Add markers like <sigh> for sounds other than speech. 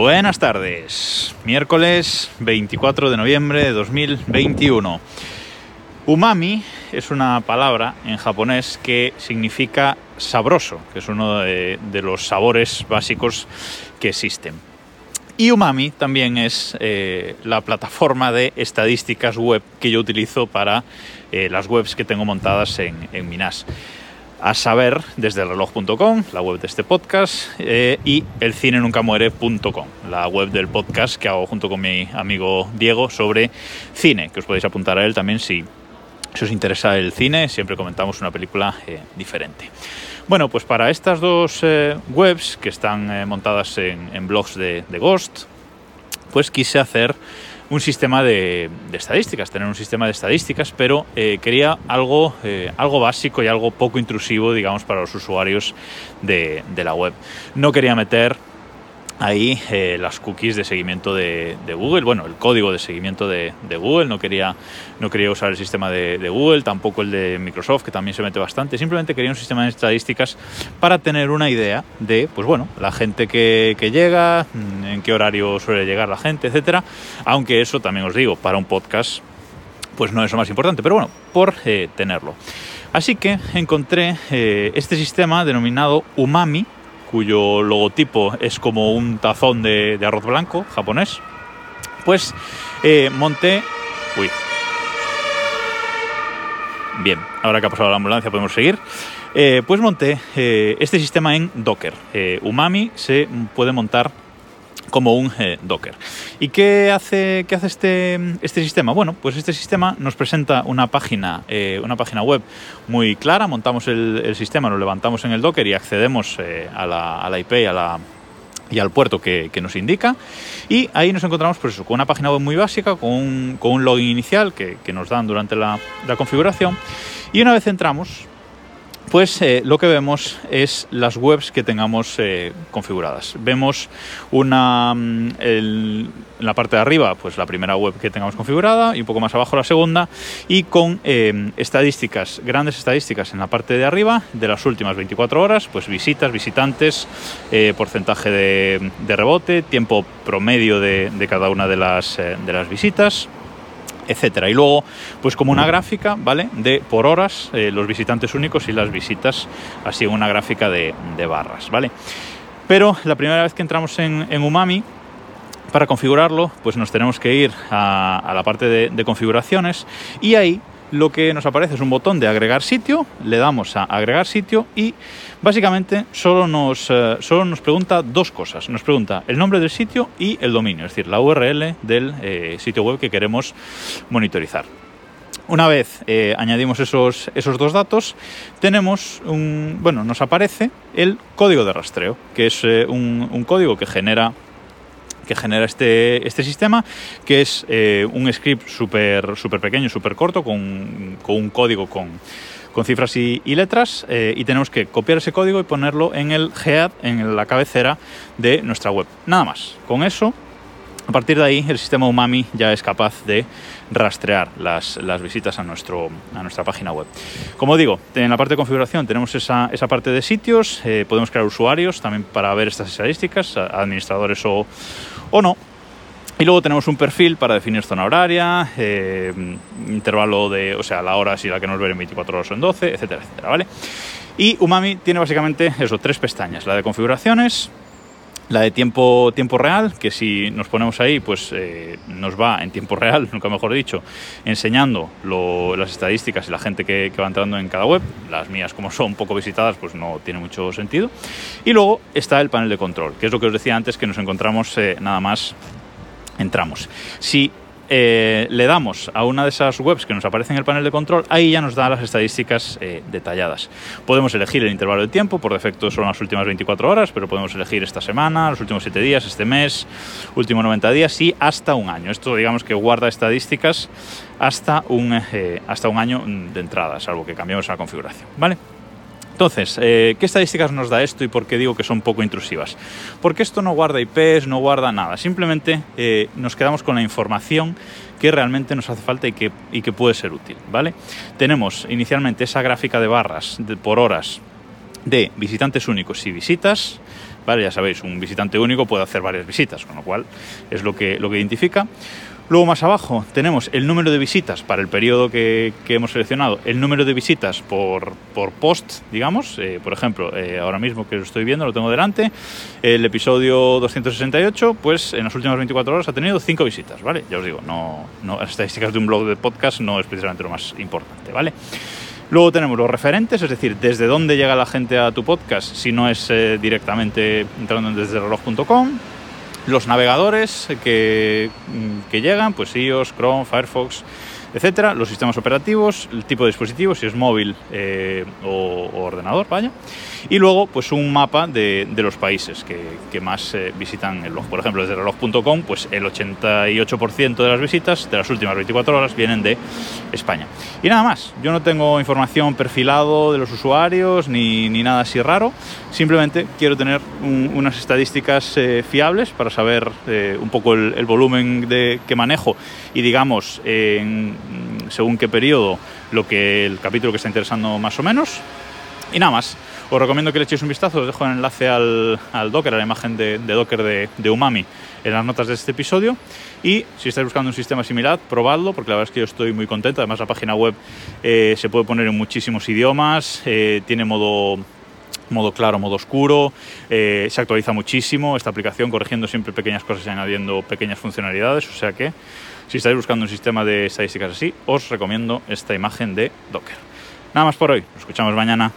Buenas tardes, miércoles 24 de noviembre de 2021. Umami es una palabra en japonés que significa sabroso, que es uno de, los sabores básicos que existen. Y Umami también es eh, la plataforma de estadísticas web que yo utilizo para eh, las webs que tengo montadas en, en Minas a saber desde el reloj.com, la web de este podcast, eh, y elcinenuncamuere.com, la web del podcast que hago junto con mi amigo Diego sobre cine, que os podéis apuntar a él también si, os interesa el cine, siempre comentamos una película eh, diferente. Bueno, pues para estas dos eh, webs que están montadas en, blogs de Ghost, pues quise hacer un sistema de, estadísticas, tener un sistema de estadísticas, pero eh, quería algo, eh, algo básico y algo poco intrusivo, digamos, para los usuarios de, de la web. No quería meter ahí eh, las cookies de seguimiento de, Google, bueno, el código de seguimiento de, Google, no quería, no quería usar el sistema de, Google, tampoco el de Microsoft, que también se mete bastante, simplemente quería un sistema de estadísticas para tener una idea de, pues bueno, la gente que, llega, mm, en qué horario suele llegar la gente, etcétera, aunque eso también os digo, para un podcast, pues no es lo más importante, pero bueno, por eh, tenerlo. Así que encontré eh, este sistema denominado Umami, cuyo logotipo es como un tazón de, arroz blanco japonés, pues eh, monté... Uy. Bien, ahora que ha pasado la ambulancia podemos seguir. Eh, pues monté eh, este sistema en Docker. Umami se puede montar como un Docker. ¿Y qué hace, qué hace este, este sistema? Bueno, pues este sistema nos presenta una página, eh, una página web muy clara, montamos el, sistema, lo levantamos en el Docker y accedemos eh, a, la, a, la, IP y al puerto que, nos indica. Y ahí nos encontramos pues con una página web muy básica, con un, con un login inicial que, que, nos dan durante la, la configuración. Y una vez entramos, pues eh, lo que vemos es las webs que tengamos eh, configuradas. Vemos una mm, en la parte de arriba, pues la primera web que tengamos configurada y un poco más abajo la segunda y con eh, estadísticas, grandes estadísticas en la parte de arriba de las últimas 24 horas, pues visitas, visitantes, porcentaje de, rebote, tiempo promedio de, de cada una de las, de las visitas etcétera. Y luego, pues como una gráfica, ¿vale? De por horas, eh, los visitantes únicos y las visitas, así una gráfica de, barras, ¿vale? Pero la primera vez que entramos en, Umami, para configurarlo, pues nos tenemos que ir a, la parte de configuraciones y ahí lo que nos aparece es un botón de agregar sitio, le damos a agregar sitio y básicamente solo nos, eh, solo nos pregunta dos cosas. Nos pregunta el nombre del sitio y el dominio, es decir, la URL del eh, sitio web que queremos monitorizar. Una vez eh, añadimos esos, esos dos datos, tenemos un, bueno, nos aparece el código de rastreo, que es un código que genera que genera este, este sistema, que es eh, un script súper super pequeño, súper corto, con, un código con, cifras y, letras, eh, y tenemos que copiar ese código y ponerlo en el head, en la cabecera de nuestra web. Nada más. Con eso a partir de ahí, el sistema Umami ya es capaz de rastrear las, visitas a, nuestro, a nuestra página web. Como digo, en la parte de configuración tenemos esa, parte de sitios, eh, podemos crear usuarios también para ver estas estadísticas, administradores o, no. Y luego tenemos un perfil para definir zona horaria, eh, intervalo de, o sea, la hora si la que nos ver en 24 horas o en 12, etcétera, etcétera, ¿vale? Y Umami tiene básicamente eso, tres pestañas, la de configuraciones, la de tiempo, tiempo real, que si nos ponemos ahí, pues eh, nos va en tiempo real, <laughs> nunca mejor dicho, enseñando las estadísticas y la gente que, va entrando en cada web. Las mías, como son poco visitadas, pues no tiene mucho sentido. Y luego está el panel de control, que es lo que os decía antes, que nos encontramos eh, nada más entramos. Si eh, le damos a una de esas webs que nos aparece en el panel de control, ahí ya nos da las estadísticas eh, detalladas. Podemos elegir el intervalo de tiempo, por defecto son las últimas 24 horas, pero podemos elegir esta semana, los últimos 7 días, este mes, últimos 90 días y hasta un año. Esto digamos que guarda estadísticas hasta un, eh, hasta un año de entrada, salvo que cambiemos la configuración. ¿Vale? Entonces, eh, ¿qué estadísticas nos da esto y por qué digo que son poco intrusivas? Porque esto no guarda IPs, no guarda nada, simplemente eh, nos quedamos con la información que realmente nos hace falta y que, que puede ser útil, ¿vale? Tenemos inicialmente esa gráfica de barras por horas de visitantes únicos y visitas, ¿vale? Ya sabéis, un visitante único puede hacer varias visitas, con lo cual es lo que, lo que identifica. Luego más abajo tenemos el número de visitas para el periodo que, hemos seleccionado, el número de visitas por, por post, digamos. Eh, por ejemplo, eh, ahora mismo que lo estoy viendo, lo tengo delante, el episodio 268, pues en las últimas 24 horas ha tenido 5 visitas, ¿vale? Ya os digo, no, no, las estadísticas de un blog de podcast no es precisamente lo más importante, ¿vale? Luego tenemos los referentes, es decir, desde dónde llega la gente a tu podcast si no es eh, directamente entrando desde reloj.com los navegadores que, que llegan, pues iOS, Chrome, Firefox, etcétera, los sistemas operativos, el tipo de dispositivo, si es móvil eh, o, ordenador, vaya, y luego pues un mapa de, los países que, más eh, visitan el blog. Por ejemplo, desde reloj.com, pues el 88% de las visitas de las últimas 24 horas vienen de España. Y nada más, yo no tengo información perfilado de los usuarios ni, nada así raro, simplemente quiero tener unas estadísticas eh, fiables para saber un poco el, el volumen de, que manejo. Y digamos en según qué periodo, lo que el capítulo que está interesando más o menos. Y nada más. Os recomiendo que le echéis un vistazo, os dejo el enlace al, Docker, a la imagen de, Docker de, Umami en las notas de este episodio. Y si estáis buscando un sistema similar, probadlo, porque la verdad es que yo estoy muy contento. Además, la página web eh, se puede poner en muchísimos idiomas, eh, tiene modo modo claro, modo oscuro, eh, se actualiza muchísimo esta aplicación, corrigiendo siempre pequeñas cosas y añadiendo pequeñas funcionalidades, o sea que si estáis buscando un sistema de estadísticas así, os recomiendo esta imagen de Docker. Nada más por hoy, nos escuchamos mañana.